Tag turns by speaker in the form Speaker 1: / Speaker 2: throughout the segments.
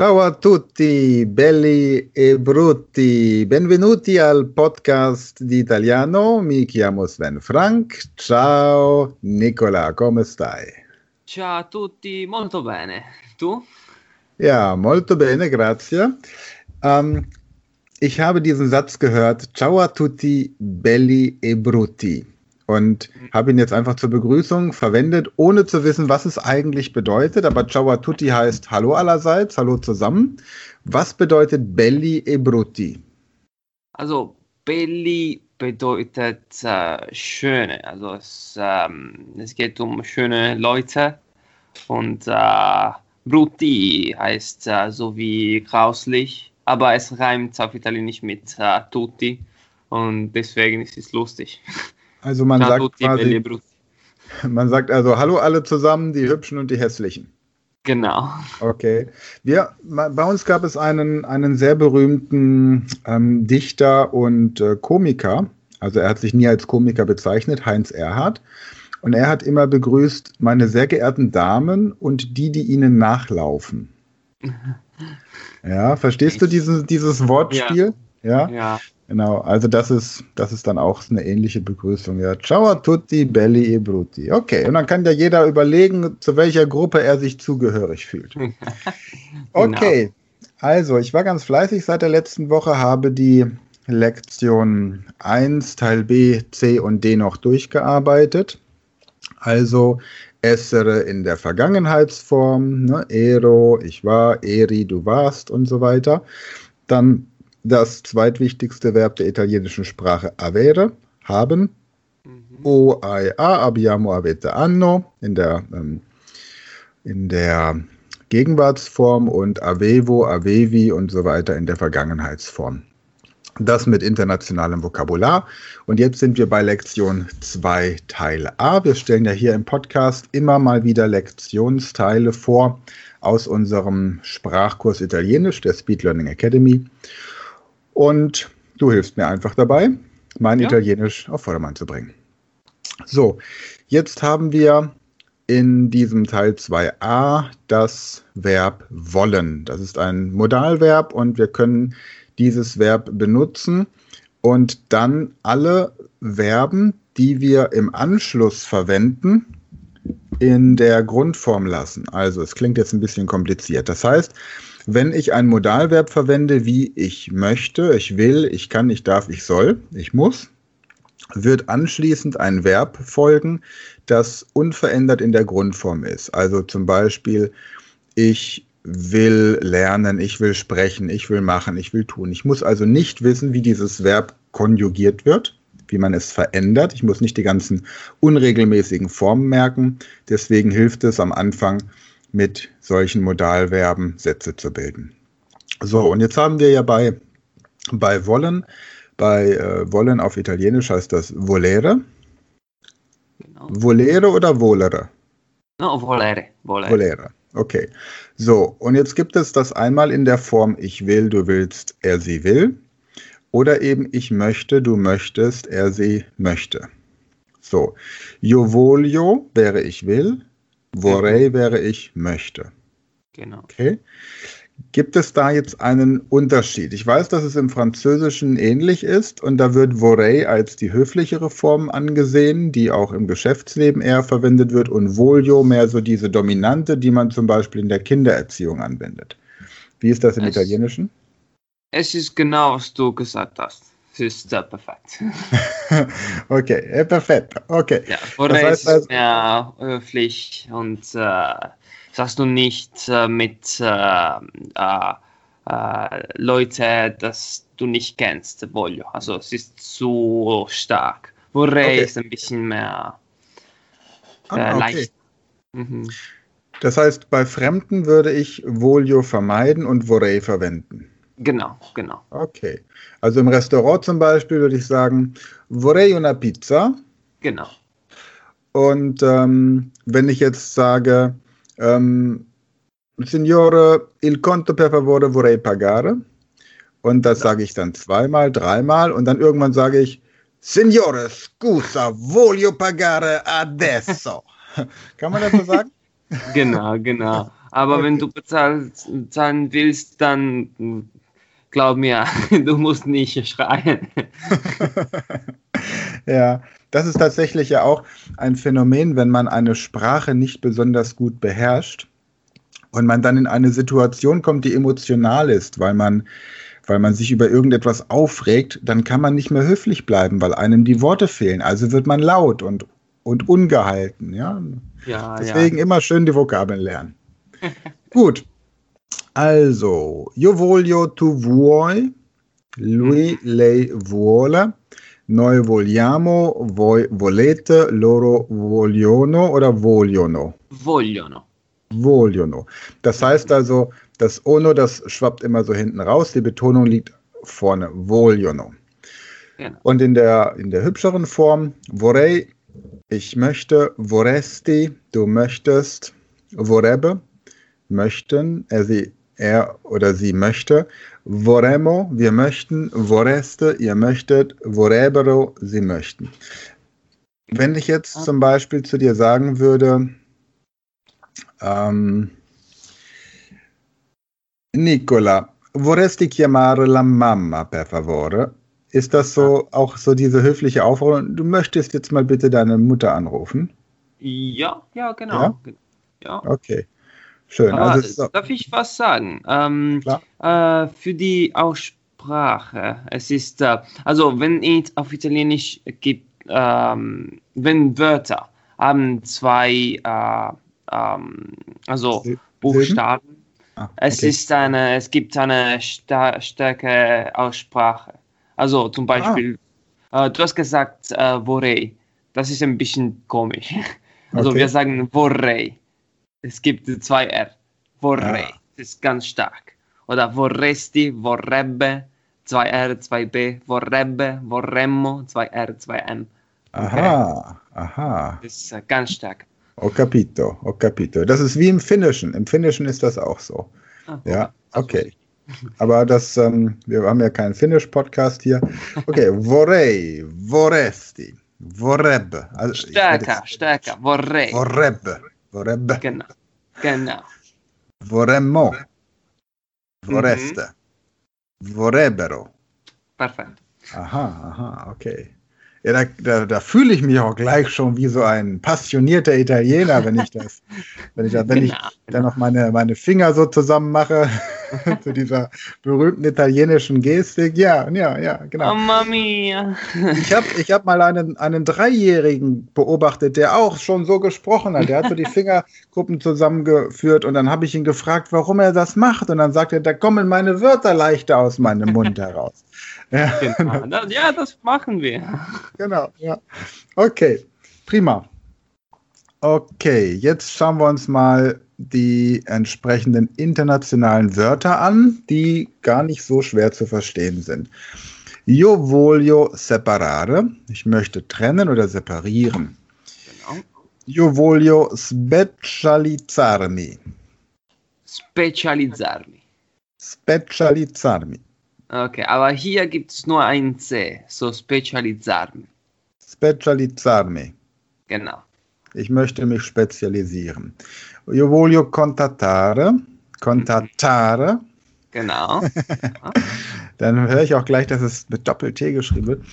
Speaker 1: Ciao a tutti, belli e brutti. Benvenuti al podcast di italiano. Mi chiamo Sven Frank. Ciao Nicola, come stai?
Speaker 2: Ciao a tutti, molto bene. Tu?
Speaker 1: Ja, molto bene, grazie. Ähm, ich habe diesen Satz gehört. Ciao a tutti, belli e brutti und mhm. habe ihn jetzt einfach zur Begrüßung verwendet, ohne zu wissen, was es eigentlich bedeutet. Aber Ciao a tutti heißt Hallo allerseits, Hallo zusammen. Was bedeutet Belli e Brutti?
Speaker 2: Also Belli bedeutet äh, schöne, also es, ähm, es, geht um schöne Leute und äh, Brutti heißt äh, so wie grauslich, aber es reimt auf Italienisch mit äh, tutti und deswegen ist es lustig.
Speaker 1: Also man sagt quasi, man sagt also Hallo alle zusammen, die Hübschen und die Hässlichen.
Speaker 2: Genau.
Speaker 1: Okay. Wir, bei uns gab es einen, einen sehr berühmten ähm, Dichter und äh, Komiker. Also er hat sich nie als Komiker bezeichnet, Heinz Erhardt. Und er hat immer begrüßt, meine sehr geehrten Damen und die, die ihnen nachlaufen. Ja, verstehst du dieses, dieses Wortspiel?
Speaker 2: Ja. ja. ja.
Speaker 1: Genau, also das ist, das ist dann auch eine ähnliche Begrüßung. Ja, ciao a tutti, belli e brutti. Okay, und dann kann ja jeder überlegen, zu welcher Gruppe er sich zugehörig fühlt. Okay, genau. also ich war ganz fleißig seit der letzten Woche, habe die Lektion 1, Teil B, C und D noch durchgearbeitet. Also essere in der Vergangenheitsform, ne, ero, ich war, eri, du warst und so weiter. Dann das zweitwichtigste Verb der italienischen Sprache avere, haben. Mhm. O, ai, a, abbiamo, avete, anno in der, ähm, in der Gegenwartsform und avevo, avevi und so weiter in der Vergangenheitsform. Das mit internationalem Vokabular. Und jetzt sind wir bei Lektion 2 Teil A. Wir stellen ja hier im Podcast immer mal wieder Lektionsteile vor aus unserem Sprachkurs Italienisch der Speed Learning Academy. Und du hilfst mir einfach dabei, mein ja. Italienisch auf Vordermann zu bringen. So, jetzt haben wir in diesem Teil 2a das Verb wollen. Das ist ein Modalverb und wir können dieses Verb benutzen und dann alle Verben, die wir im Anschluss verwenden, in der Grundform lassen. Also es klingt jetzt ein bisschen kompliziert. Das heißt, wenn ich ein Modalverb verwende wie ich möchte, ich will, ich kann, ich darf, ich soll, ich muss, wird anschließend ein Verb folgen, das unverändert in der Grundform ist. Also zum Beispiel, ich will lernen, ich will sprechen, ich will machen, ich will tun. Ich muss also nicht wissen, wie dieses Verb konjugiert wird, wie man es verändert. Ich muss nicht die ganzen unregelmäßigen Formen merken. Deswegen hilft es am Anfang, mit solchen Modalverben Sätze zu bilden. So, und jetzt haben wir ja bei, bei wollen, bei äh, wollen auf Italienisch heißt das volere. Genau. Volere oder volere?
Speaker 2: No, volere.
Speaker 1: Volere. volere. Okay. So, und jetzt gibt es das einmal in der Form ich will, du willst, er, sie will. Oder eben ich möchte, du möchtest, er, sie möchte. So, io voglio wäre ich will, Vorrei wäre ich möchte.
Speaker 2: Genau.
Speaker 1: Okay. Gibt es da jetzt einen Unterschied? Ich weiß, dass es im Französischen ähnlich ist und da wird Vorrei als die höflichere Form angesehen, die auch im Geschäftsleben eher verwendet wird und Voglio mehr so diese dominante, die man zum Beispiel in der Kindererziehung anwendet. Wie ist das im es, Italienischen?
Speaker 2: Es ist genau, was du gesagt hast. Ist äh, perfekt.
Speaker 1: okay, perfekt. Okay.
Speaker 2: Ja, vorher das heißt, ist es also, mehr höflich und äh, sagst du nicht äh, mit äh, äh, äh, Leute, das du nicht kennst, voglio. Also es ist zu stark. Vorrei okay. ist ein bisschen mehr äh, ah, okay. leicht. Mhm.
Speaker 1: Das heißt, bei Fremden würde ich voglio vermeiden und vorrei verwenden.
Speaker 2: Genau, genau.
Speaker 1: Okay. Also im Restaurant zum Beispiel würde ich sagen, vorrei una pizza.
Speaker 2: Genau.
Speaker 1: Und ähm, wenn ich jetzt sage, ähm, Signore, il conto per favore vorrei pagare. Und das sage ich dann zweimal, dreimal und dann irgendwann sage ich, Signore, scusa, voglio pagare adesso. Kann man das so sagen?
Speaker 2: Genau, genau. Aber okay. wenn du bezahlen willst, dann glaub mir, du musst nicht schreien.
Speaker 1: ja, das ist tatsächlich ja auch ein Phänomen, wenn man eine Sprache nicht besonders gut beherrscht und man dann in eine Situation kommt, die emotional ist, weil man weil man sich über irgendetwas aufregt, dann kann man nicht mehr höflich bleiben, weil einem die Worte fehlen. Also wird man laut und, und ungehalten. Ja? ja Deswegen ja. immer schön die Vokabeln lernen. Gut. Also, io voglio, tu vuoi, lui, lei vuole, noi vogliamo, voi volete, loro vogliono oder vogliono?
Speaker 2: Vogliono.
Speaker 1: Vogliono. Das heißt also, das Ono, das schwappt immer so hinten raus, die Betonung liegt vorne. Vogliono. Genau. Und in der, in der hübscheren Form, vorrei, ich möchte, voresti, du möchtest, vorrebbe, möchten, er, sie, er oder sie möchte, vorremmo, wir möchten, voreste, ihr möchtet, vorrebbero, sie möchten. Wenn ich jetzt zum Beispiel zu dir sagen würde, ähm, Nicola, vorresti chiamare la mamma, per favore? Ist das so auch so diese höfliche Aufforderung? Du möchtest jetzt mal bitte deine Mutter anrufen?
Speaker 2: Ja, ja, genau. Ja?
Speaker 1: ja. Okay. Schön.
Speaker 2: Also, darf ich was sagen? Ähm, äh, für die Aussprache. Es ist, äh, also wenn es auf Italienisch gibt, ähm, wenn Wörter haben zwei, äh, ähm, also Buchstaben. Ah, okay. Es ist eine, es gibt eine sta starke Aussprache. Also zum Beispiel, ah. du hast gesagt äh, vorrei. Das ist ein bisschen komisch. Also okay. wir sagen vorrei. Es gibt zwei R. Vorrei. Ah. Das ist ganz stark. Oder vorresti, vorrebbe, zwei R, zwei B, vorrebbe, vorremmo, zwei R, zwei M.
Speaker 1: Okay. Aha, aha.
Speaker 2: Das ist äh, ganz stark.
Speaker 1: Ho capito, ho capito. Das ist wie im Finnischen. Im Finnischen ist das auch so. Ah, ja, okay. Aber das, ähm, wir haben ja keinen Finnisch-Podcast hier. Okay, vorrei, vorresti, vorrebbe.
Speaker 2: Also, stärker, stärker, vorrei.
Speaker 1: Vorrebbe, vorrebbe.
Speaker 2: Genau, genau.
Speaker 1: Vorremmo, vorreste, mhm. vorrebbero.
Speaker 2: Perfekt.
Speaker 1: Aha, aha, okay. Ja, da, da, da fühle ich mich auch gleich schon wie so ein passionierter Italiener, wenn ich das, wenn ich, wenn genau, ich dann noch meine, meine Finger so zusammen mache, zu dieser berühmten italienischen Gestik. Ja, ja, ja, genau.
Speaker 2: Mamma mia.
Speaker 1: Ich habe ich hab mal einen, einen Dreijährigen beobachtet, der auch schon so gesprochen hat. Der hat so die Fingergruppen zusammengeführt und dann habe ich ihn gefragt, warum er das macht. Und dann sagt er, da kommen meine Wörter leichter aus meinem Mund heraus.
Speaker 2: Ja, genau. ja, das machen wir.
Speaker 1: Genau, ja. Okay, prima. Okay, jetzt schauen wir uns mal die entsprechenden internationalen Wörter an, die gar nicht so schwer zu verstehen sind. Io voglio separare. Ich möchte trennen oder separieren. Genau. Io voglio specializzarmi.
Speaker 2: Specializzarmi.
Speaker 1: Specializzarmi.
Speaker 2: Okay, aber hier gibt es nur ein C, so Spezialisarmi.
Speaker 1: Spezialisarmi.
Speaker 2: Genau.
Speaker 1: Ich möchte mich spezialisieren. Io voglio contattare. Contattare.
Speaker 2: Genau.
Speaker 1: Dann höre ich auch gleich, dass es mit Doppel-T geschrieben wird.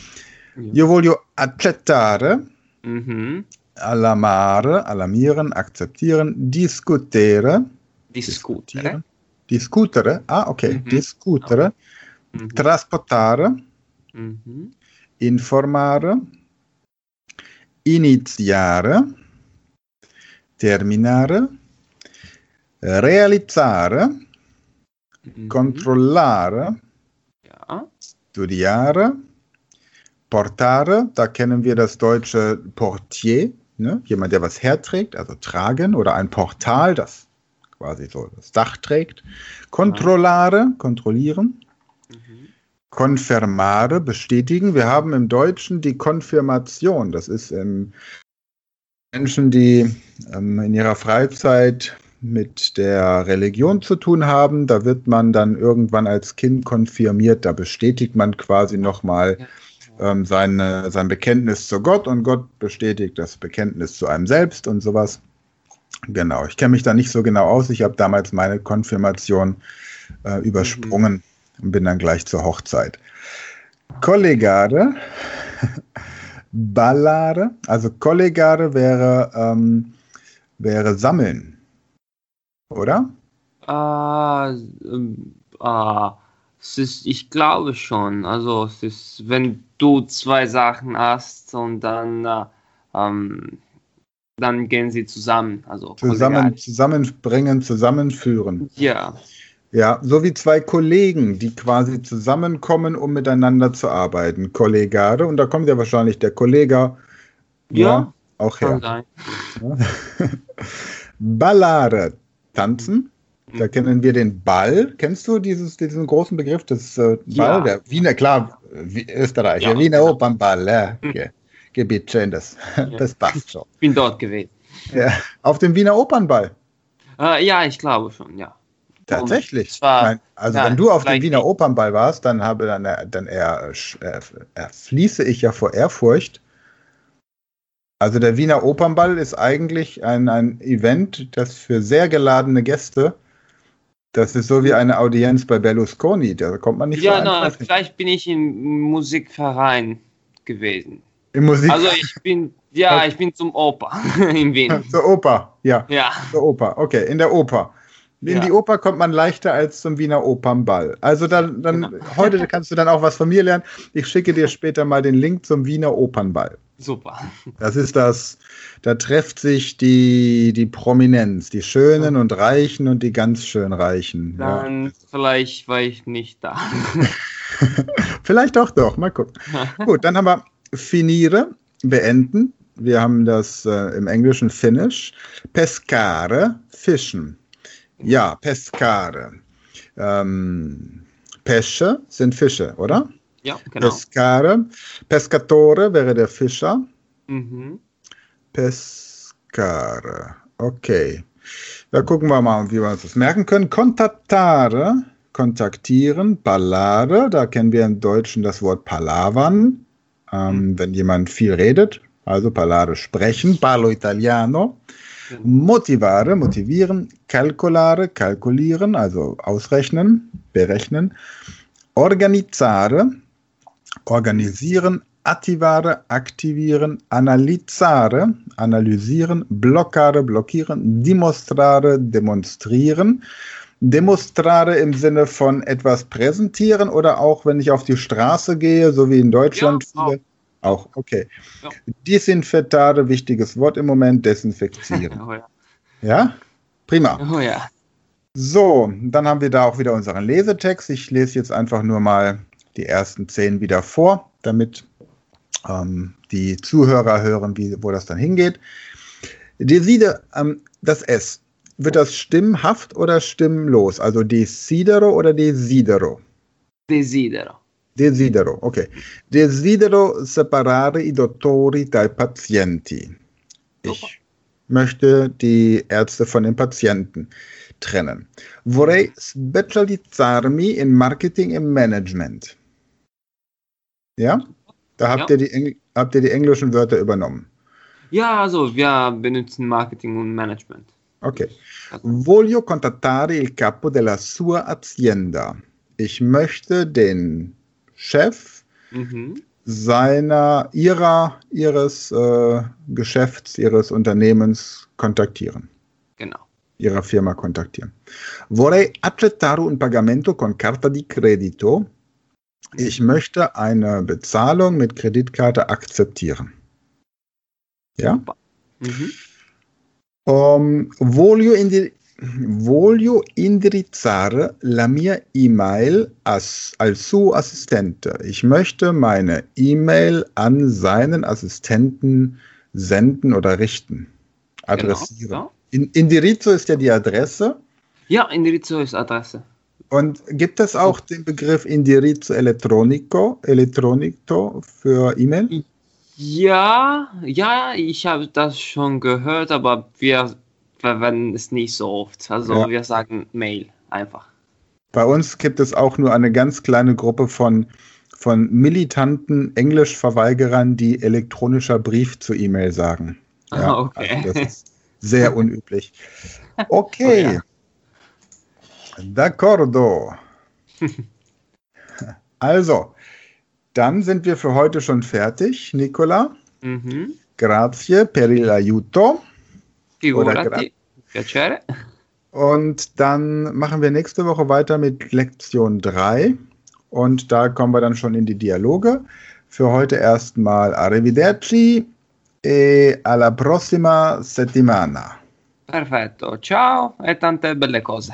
Speaker 1: Io voglio accettare. Mhm. Alarmare, alarmieren, akzeptieren, discutere.
Speaker 2: Discutere.
Speaker 1: Discutere. Ah, okay. Mhm. Discutere. Mhm. trasportare, mhm. informare, iniziare, terminare, realizzare, mhm. controllare, ja. studiare, portare, da kennen wir das deutsche Portier, ne? jemand, der was herträgt, also tragen, oder ein Portal, das quasi so das Dach trägt. Controllare, kontrollieren. Konfirmare, bestätigen. Wir haben im Deutschen die Konfirmation. Das ist ähm, Menschen, die ähm, in ihrer Freizeit mit der Religion zu tun haben. Da wird man dann irgendwann als Kind konfirmiert. Da bestätigt man quasi nochmal ähm, seine, sein Bekenntnis zu Gott und Gott bestätigt das Bekenntnis zu einem selbst und sowas. Genau, ich kenne mich da nicht so genau aus. Ich habe damals meine Konfirmation äh, übersprungen mhm. und bin dann gleich zur Hochzeit. Collegare, Ballare, also Collegare wäre, ähm, wäre sammeln, oder?
Speaker 2: Ah, ähm, ah, es ist, ich glaube schon. Also es ist, wenn du zwei Sachen hast und dann, äh, ähm, dann gehen sie zusammen. Also
Speaker 1: zusammen, zusammenbringen, zusammenführen.
Speaker 2: Ja.
Speaker 1: Ja, so wie zwei Kollegen, die quasi zusammenkommen, um miteinander zu arbeiten. Kollegare, und da kommt ja wahrscheinlich der Kollege
Speaker 2: ja, ja
Speaker 1: auch her. Kann sein. Ballare, tanzen. Da mhm. kennen wir den Ball. Kennst du dieses, diesen großen Begriff des äh, Ball? Ja. Der Wiener, klar, wie, Österreich, ja, Wiener ja. Opernball. Ja. Okay. Gebiet schön, das, ja. das passt schon.
Speaker 2: Ich bin dort gewesen.
Speaker 1: Ja. Auf dem Wiener Opernball?
Speaker 2: Äh, ja, ich glaube schon, ja.
Speaker 1: Tatsächlich. Zwar, Nein, also ja, wenn du auf dem Wiener Opernball warst, dann habe dann, dann er, er, er fließe ich ja vor Ehrfurcht. Also der Wiener Opernball ist eigentlich ein, ein Event, das für sehr geladene Gäste das ist so wie eine Audienz bei Berlusconi, da kommt man nicht
Speaker 2: Ja, na, vielleicht bin ich im Musikverein gewesen.
Speaker 1: Im Musik
Speaker 2: also ich bin, ja, ich bin zum Oper in Wien.
Speaker 1: Zur Oper, ja.
Speaker 2: Ja.
Speaker 1: Zur Oper, okay, in der Oper. In ja. die Oper kommt man leichter als zum Wiener Opernball. Also dann, dann genau. heute kannst du dann auch was von mir lernen. Ich schicke dir später mal den Link zum Wiener Opernball.
Speaker 2: Super.
Speaker 1: Das ist das, da trifft sich die, die Prominenz, die Schönen und Reichen und die ganz schön Reichen.
Speaker 2: Dann ja. vielleicht war ich nicht da.
Speaker 1: vielleicht doch, doch, mal gucken. Gut, dann haben wir finire, beenden. Wir haben das äh, im Englischen finish. Pescare, fischen. Ja, pescare. Ähm, Pesce sind Fische, oder?
Speaker 2: Ja, genau.
Speaker 1: Pescare. Pescatore wäre der Fischer.
Speaker 2: Mhm.
Speaker 1: Pescare. Okay. Da gucken wir mal, wie wir uns das merken können. Contattare, kontaktieren. Parlare, da kennen wir im Deutschen das Wort palavern, ähm, mhm. wenn jemand viel redet. Also parlare, sprechen. Parlo italiano. Genau. Motivare, motivieren. Calcolare, kalkulieren, also ausrechnen, berechnen. Organizare, organisieren, attivare, aktivieren, analyzare, analysieren, blockare, blockieren, dimostrare, demonstrieren. Demonstrare im Sinne von etwas präsentieren oder auch, wenn ich auf die Straße gehe, so wie in Deutschland ja, viele. Auch, auch okay. Ja. Disinfettare, wichtiges Wort im Moment, desinfizieren. oh ja. ja? Prima.
Speaker 2: Oh ja.
Speaker 1: So, dann haben wir da auch wieder unseren Lesetext. Ich lese jetzt einfach nur mal die ersten zehn wieder vor, damit ähm, die Zuhörer hören, wie, wo das dann hingeht. Deside, ähm, das S, wird das stimmhaft oder stimmlos? Also desidero oder desidero?
Speaker 2: Desidero.
Speaker 1: Desidero, ok. Desidero separare i dottori dai pazienti. Ich möchte die Ärzte von den Patienten trennen. Vorrei specializzarmi in Marketing e Management. Ja? Da habt, ja. Ihr die habt ihr die englischen Wörter übernommen.
Speaker 2: Ja, also wir benutzen Marketing und Management.
Speaker 1: Ok. Voglio contattare il capo della sua azienda. Ich möchte den Chef mhm. seiner, ihrer, ihres äh, Geschäfts, ihres Unternehmens kontaktieren.
Speaker 2: Genau.
Speaker 1: Ihrer Firma kontaktieren. Vorrei accettare un pagamento con carta di credito ich möchte eine Bezahlung mit Kreditkarte akzeptieren. Ja? Mhm. Um, voglio, indi voglio indirizzare la mia E-Mail als, al suo assistente. Ich möchte meine E-Mail an seinen Assistenten senden oder richten. Adressieren. Genau, ja. In, Indirizzo ist ja die Adresse.
Speaker 2: Ja, Indirizzo ist Adresse.
Speaker 1: Und gibt es auch den Begriff Indirizzo elettronico, elettronico für E-Mail?
Speaker 2: Ja, ja, ich habe das schon gehört, aber wir verwenden es nicht so oft. Also ja. wir sagen Mail einfach.
Speaker 1: Bei uns gibt es auch nur eine ganz kleine Gruppe von, von militanten Englischverweigerern, die elektronischer Brief zu E-Mail sagen.
Speaker 2: Ja, ah, okay.
Speaker 1: Also das, ist, Sehr unüblich. Okay. Oh, ja. D'accordo. Also, dann sind wir für heute schon fertig, Nicola. Mhm. Grazie per il aiuto.
Speaker 2: Figurati, piacere.
Speaker 1: Und dann machen wir nächste Woche weiter mit Lektion 3. Und da kommen wir dann schon in die Dialoge. Für heute erstmal Arrivederci e alla prossima settimana.
Speaker 2: Perfetto, ciao e tante belle cose.